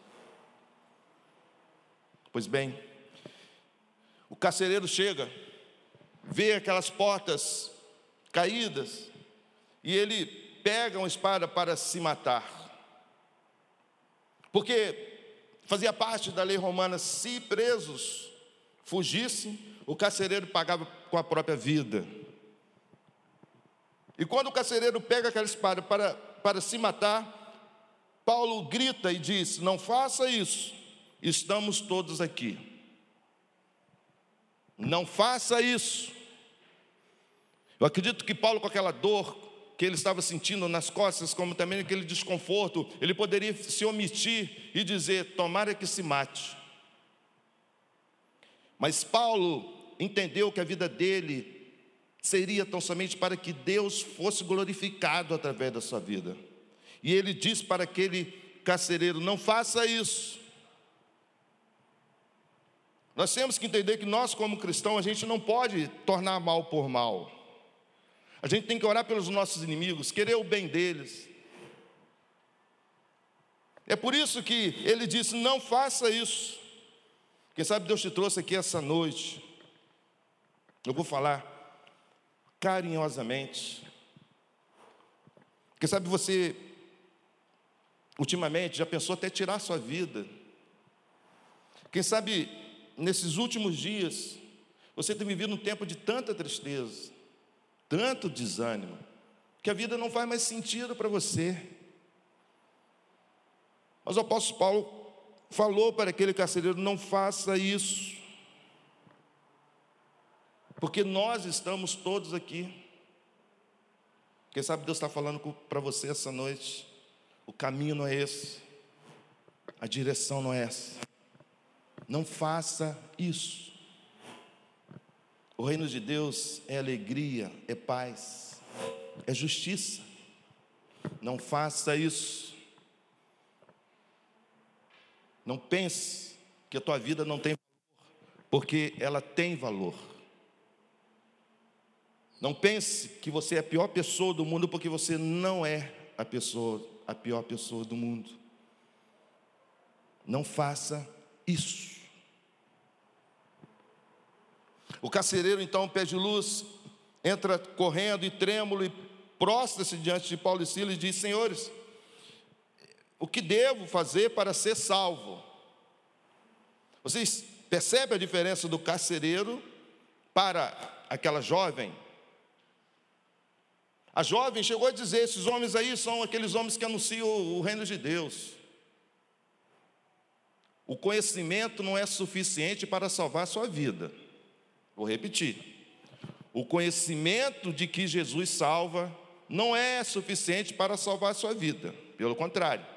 Pois bem, o carcereiro chega, vê aquelas portas caídas, e ele pega uma espada para se matar. Porque fazia parte da lei romana, se presos fugissem, o carcereiro pagava com a própria vida. E quando o carcereiro pega aquela espada para, para se matar, Paulo grita e diz: Não faça isso, estamos todos aqui. Não faça isso. Eu acredito que Paulo, com aquela dor que ele estava sentindo nas costas, como também aquele desconforto, ele poderia se omitir e dizer: Tomara que se mate. Mas Paulo entendeu que a vida dele seria tão somente para que Deus fosse glorificado através da sua vida. E ele diz para aquele carcereiro: não faça isso. Nós temos que entender que nós, como cristãos, a gente não pode tornar mal por mal. A gente tem que orar pelos nossos inimigos, querer o bem deles. É por isso que ele disse: não faça isso. Quem sabe Deus te trouxe aqui essa noite. Eu vou falar carinhosamente. Quem sabe você, ultimamente, já pensou até tirar sua vida. Quem sabe, nesses últimos dias, você tem vivido um tempo de tanta tristeza, tanto desânimo, que a vida não faz mais sentido para você. Mas o apóstolo Paulo falou para aquele carcereiro: não faça isso, porque nós estamos todos aqui. Quem sabe Deus está falando para você essa noite. O caminho não é esse, a direção não é essa. Não faça isso. O reino de Deus é alegria, é paz, é justiça. Não faça isso. Não pense que a tua vida não tem valor, porque ela tem valor. Não pense que você é a pior pessoa do mundo, porque você não é a pessoa, a pior pessoa do mundo. Não faça isso. O carcereiro então pede luz, entra correndo e trêmulo e prostra-se diante de Paulo e Silas e diz: Senhores, o que devo fazer para ser salvo? Vocês percebem a diferença do carcereiro para aquela jovem? A jovem chegou a dizer: esses homens aí são aqueles homens que anunciam o reino de Deus. O conhecimento não é suficiente para salvar a sua vida. Vou repetir. O conhecimento de que Jesus salva não é suficiente para salvar a sua vida. Pelo contrário.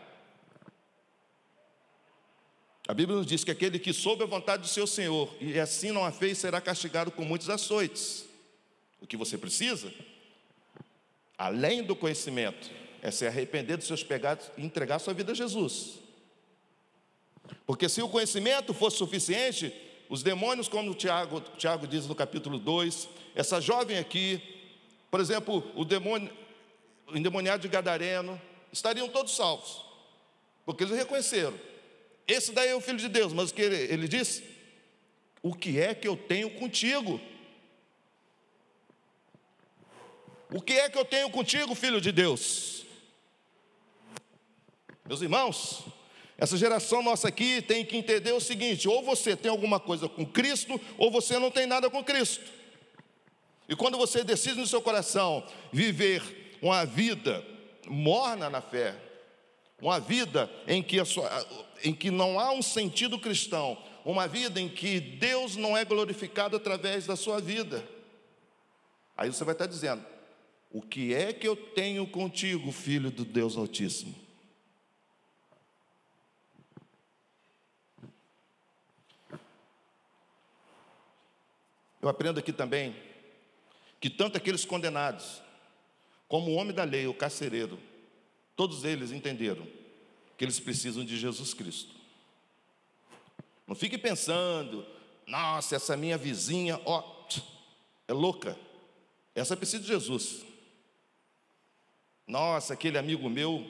A Bíblia nos diz que aquele que soube a vontade do seu Senhor e assim não a fez, será castigado com muitos açoites. O que você precisa, além do conhecimento, é se arrepender dos seus pecados e entregar sua vida a Jesus. Porque se o conhecimento fosse suficiente, os demônios, como o Tiago, Tiago diz no capítulo 2, essa jovem aqui, por exemplo, o demônio, o endemoniado de Gadareno, estariam todos salvos, porque eles reconheceram esse daí é o filho de Deus, mas o que ele, ele diz? O que é que eu tenho contigo? O que é que eu tenho contigo, filho de Deus? Meus irmãos, essa geração nossa aqui tem que entender o seguinte: ou você tem alguma coisa com Cristo, ou você não tem nada com Cristo. E quando você decide no seu coração viver uma vida morna na fé, uma vida em que, sua, em que não há um sentido cristão, uma vida em que Deus não é glorificado através da sua vida. Aí você vai estar dizendo: O que é que eu tenho contigo, filho do Deus Altíssimo? Eu aprendo aqui também que tanto aqueles condenados, como o homem da lei, o carcereiro, Todos eles entenderam que eles precisam de Jesus Cristo. Não fique pensando, nossa, essa minha vizinha, ó, é louca. Essa precisa de Jesus. Nossa, aquele amigo meu,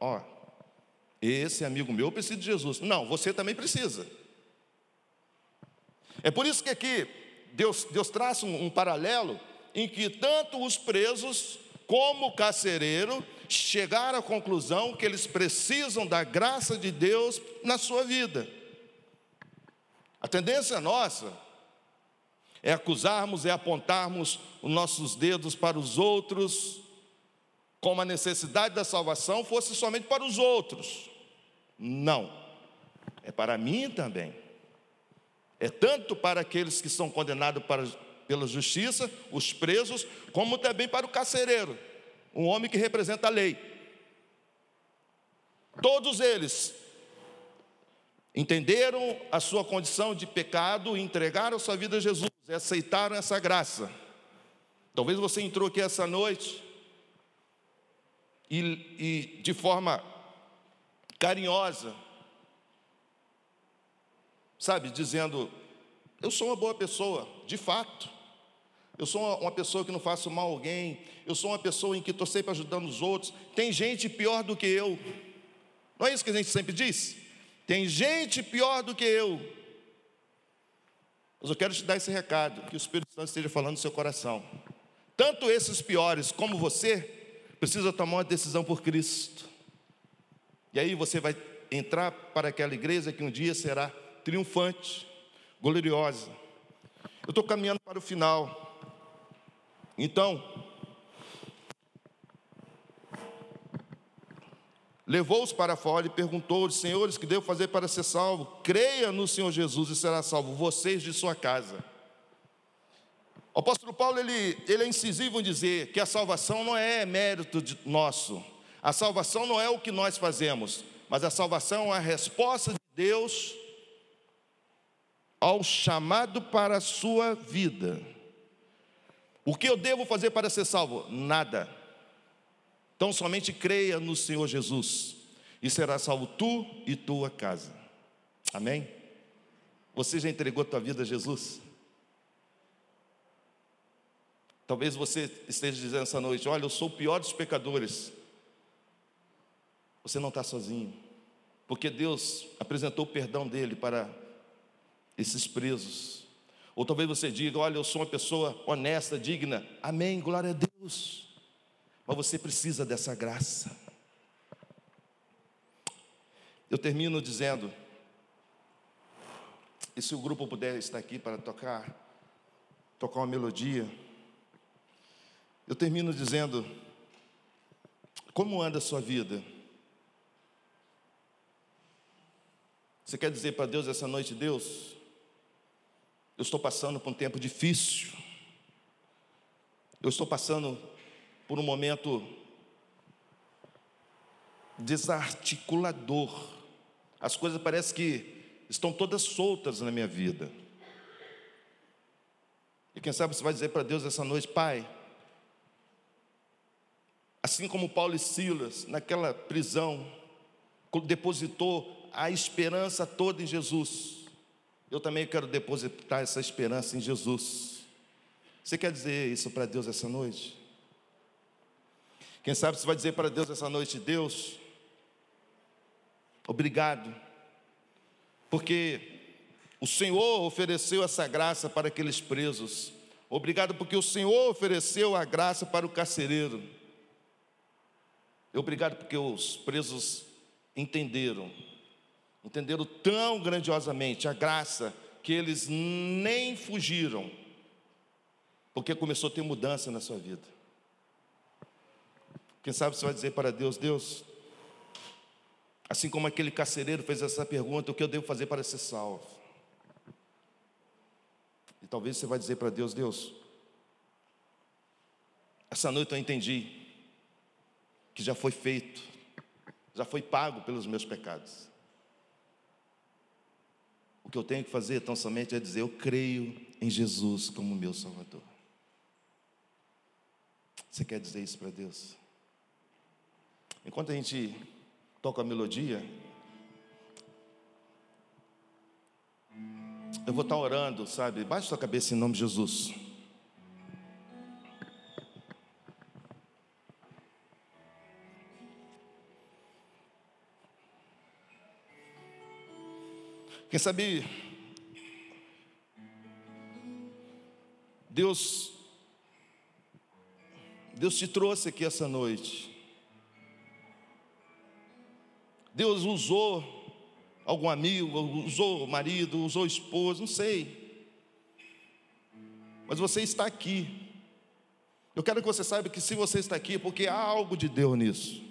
ó, esse amigo meu precisa de Jesus. Não, você também precisa. É por isso que aqui Deus, Deus traça um, um paralelo em que tanto os presos como carcereiro, chegaram à conclusão que eles precisam da graça de Deus na sua vida. A tendência nossa é acusarmos, é apontarmos os nossos dedos para os outros, como a necessidade da salvação fosse somente para os outros. Não, é para mim também. É tanto para aqueles que são condenados para pela justiça, os presos, como também para o carcereiro, um homem que representa a lei. Todos eles entenderam a sua condição de pecado e entregaram sua vida a Jesus. aceitaram essa graça. Talvez você entrou aqui essa noite e, e de forma carinhosa, sabe, dizendo: Eu sou uma boa pessoa, de fato. Eu sou uma pessoa que não faço mal a alguém. Eu sou uma pessoa em que estou sempre ajudando os outros. Tem gente pior do que eu. Não é isso que a gente sempre diz? Tem gente pior do que eu. Mas eu quero te dar esse recado, que o Espírito Santo esteja falando no seu coração. Tanto esses piores como você, precisa tomar uma decisão por Cristo. E aí você vai entrar para aquela igreja que um dia será triunfante, gloriosa. Eu estou caminhando para o final. Então, levou-os para fora e perguntou-lhes, senhores, que devo fazer para ser salvo? Creia no Senhor Jesus e será salvo, vocês de sua casa. O apóstolo Paulo, ele, ele é incisivo em dizer que a salvação não é mérito nosso, a salvação não é o que nós fazemos, mas a salvação é a resposta de Deus ao chamado para a sua vida. O que eu devo fazer para ser salvo? Nada. Então somente creia no Senhor Jesus e será salvo tu e tua casa. Amém? Você já entregou a tua vida a Jesus? Talvez você esteja dizendo essa noite: Olha, eu sou o pior dos pecadores. Você não está sozinho, porque Deus apresentou o perdão dele para esses presos. Ou talvez você diga: Olha, eu sou uma pessoa honesta, digna. Amém, glória a Deus. Mas você precisa dessa graça. Eu termino dizendo: e se o grupo puder estar aqui para tocar, tocar uma melodia, eu termino dizendo: como anda a sua vida? Você quer dizer para Deus essa noite, Deus, eu estou passando por um tempo difícil. Eu estou passando por um momento desarticulador. As coisas parecem que estão todas soltas na minha vida. E quem sabe você vai dizer para Deus essa noite, Pai, assim como Paulo e Silas, naquela prisão, depositou a esperança toda em Jesus. Eu também quero depositar essa esperança em Jesus. Você quer dizer isso para Deus essa noite? Quem sabe você vai dizer para Deus essa noite: Deus, obrigado, porque o Senhor ofereceu essa graça para aqueles presos. Obrigado porque o Senhor ofereceu a graça para o carcereiro. Obrigado porque os presos entenderam entenderam tão grandiosamente a graça que eles nem fugiram, porque começou a ter mudança na sua vida. Quem sabe você vai dizer para Deus: Deus, assim como aquele carcereiro fez essa pergunta, o que eu devo fazer para ser salvo? E talvez você vai dizer para Deus: Deus, essa noite eu entendi que já foi feito, já foi pago pelos meus pecados. O que eu tenho que fazer tão somente é dizer: Eu creio em Jesus como meu Salvador. Você quer dizer isso para Deus? Enquanto a gente toca a melodia, eu vou estar orando, sabe? Baixe sua cabeça em nome de Jesus. Quem sabe Deus Deus te trouxe aqui essa noite. Deus usou algum amigo, usou marido, usou o esposo, não sei. Mas você está aqui. Eu quero que você saiba que se você está aqui é porque há algo de Deus nisso.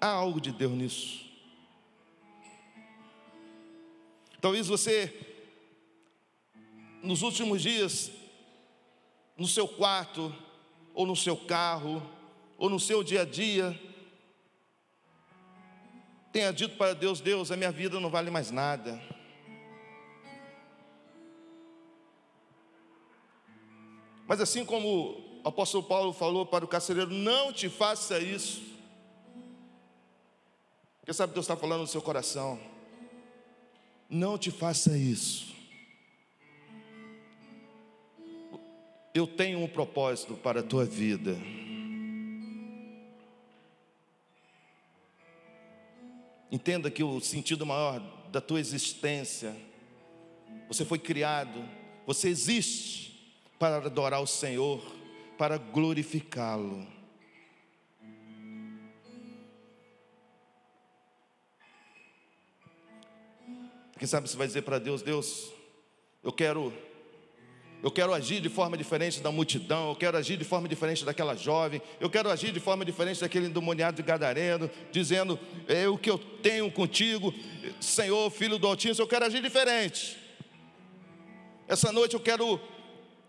Há algo de Deus nisso. Talvez você, nos últimos dias, no seu quarto, ou no seu carro, ou no seu dia a dia, tenha dito para Deus: Deus, a minha vida não vale mais nada. Mas assim como o apóstolo Paulo falou para o carcereiro: Não te faça isso. Porque sabe, Deus está falando no seu coração. Não te faça isso. Eu tenho um propósito para a tua vida. Entenda que o sentido maior da tua existência, você foi criado, você existe para adorar o Senhor, para glorificá-lo. Quem sabe você vai dizer para Deus: Deus, eu quero eu quero agir de forma diferente da multidão, eu quero agir de forma diferente daquela jovem, eu quero agir de forma diferente daquele endemoniado de Gadareno, dizendo: é o que eu tenho contigo, Senhor, filho do Altíssimo, eu quero agir diferente. Essa noite eu quero,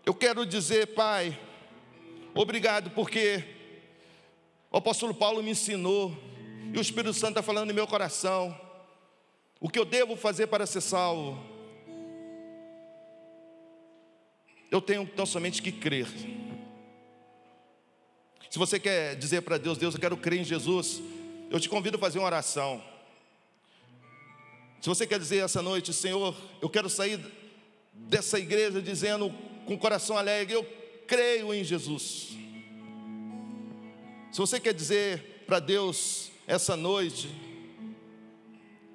eu quero dizer, Pai, obrigado, porque o apóstolo Paulo me ensinou, e o Espírito Santo está falando no meu coração, o que eu devo fazer para ser salvo. Eu tenho tão somente que crer. Se você quer dizer para Deus, Deus, eu quero crer em Jesus, eu te convido a fazer uma oração. Se você quer dizer essa noite, Senhor, eu quero sair dessa igreja dizendo com o coração alegre, eu creio em Jesus. Se você quer dizer para Deus essa noite,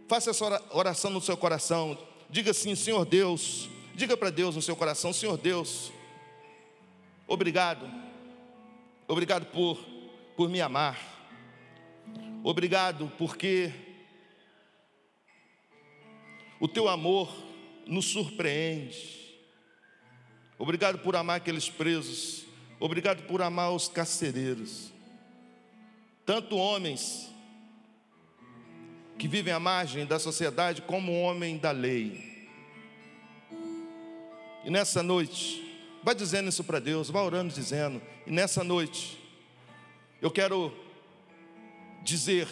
faça essa oração no seu coração. Diga assim: Senhor Deus, Diga para Deus no seu coração: Senhor Deus, obrigado, obrigado por, por me amar, obrigado porque o teu amor nos surpreende. Obrigado por amar aqueles presos, obrigado por amar os carcereiros, tanto homens que vivem à margem da sociedade, como homem da lei. E nessa noite, vai dizendo isso para Deus, vai orando dizendo, e nessa noite, eu quero dizer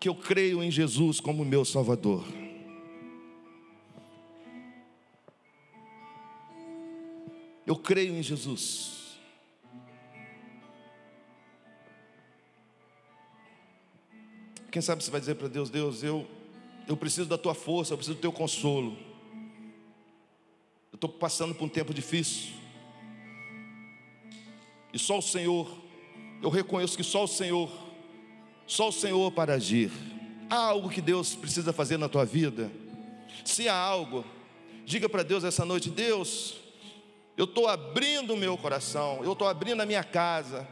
que eu creio em Jesus como meu Salvador. Eu creio em Jesus. Quem sabe você vai dizer para Deus: Deus, eu, eu preciso da tua força, eu preciso do teu consolo. Eu estou passando por um tempo difícil. E só o Senhor, eu reconheço que só o Senhor, só o Senhor para agir. Há algo que Deus precisa fazer na tua vida? Se há algo, diga para Deus essa noite: Deus, eu estou abrindo o meu coração, eu estou abrindo a minha casa,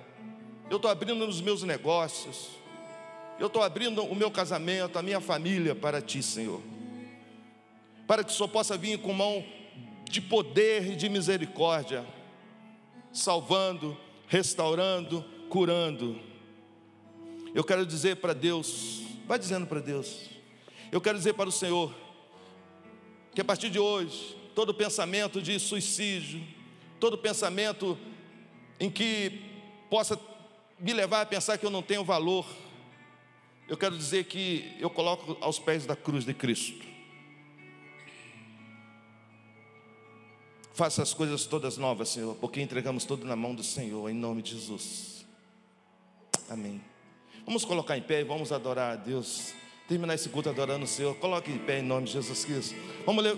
eu estou abrindo os meus negócios, eu estou abrindo o meu casamento, a minha família para Ti, Senhor, para que Senhor possa vir com mão de poder e de misericórdia, salvando, restaurando, curando. Eu quero dizer para Deus, vai dizendo para Deus, eu quero dizer para o Senhor, que a partir de hoje, todo pensamento de suicídio, todo pensamento em que possa me levar a pensar que eu não tenho valor, eu quero dizer que eu coloco aos pés da cruz de Cristo. Faça as coisas todas novas, Senhor, porque entregamos tudo na mão do Senhor, em nome de Jesus. Amém. Vamos colocar em pé e vamos adorar a Deus. Terminar esse culto adorando o Senhor. Coloque em pé em nome de Jesus Cristo. Vamos ler.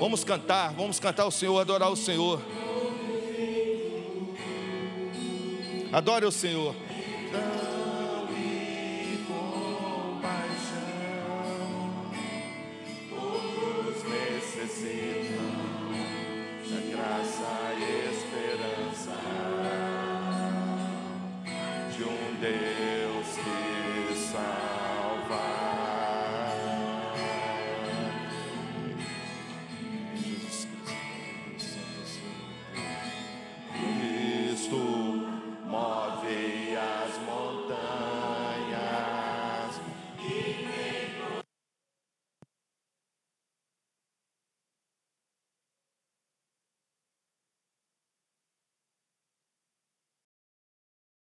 Vamos cantar, vamos cantar o Senhor, adorar o Senhor. Adore o Senhor.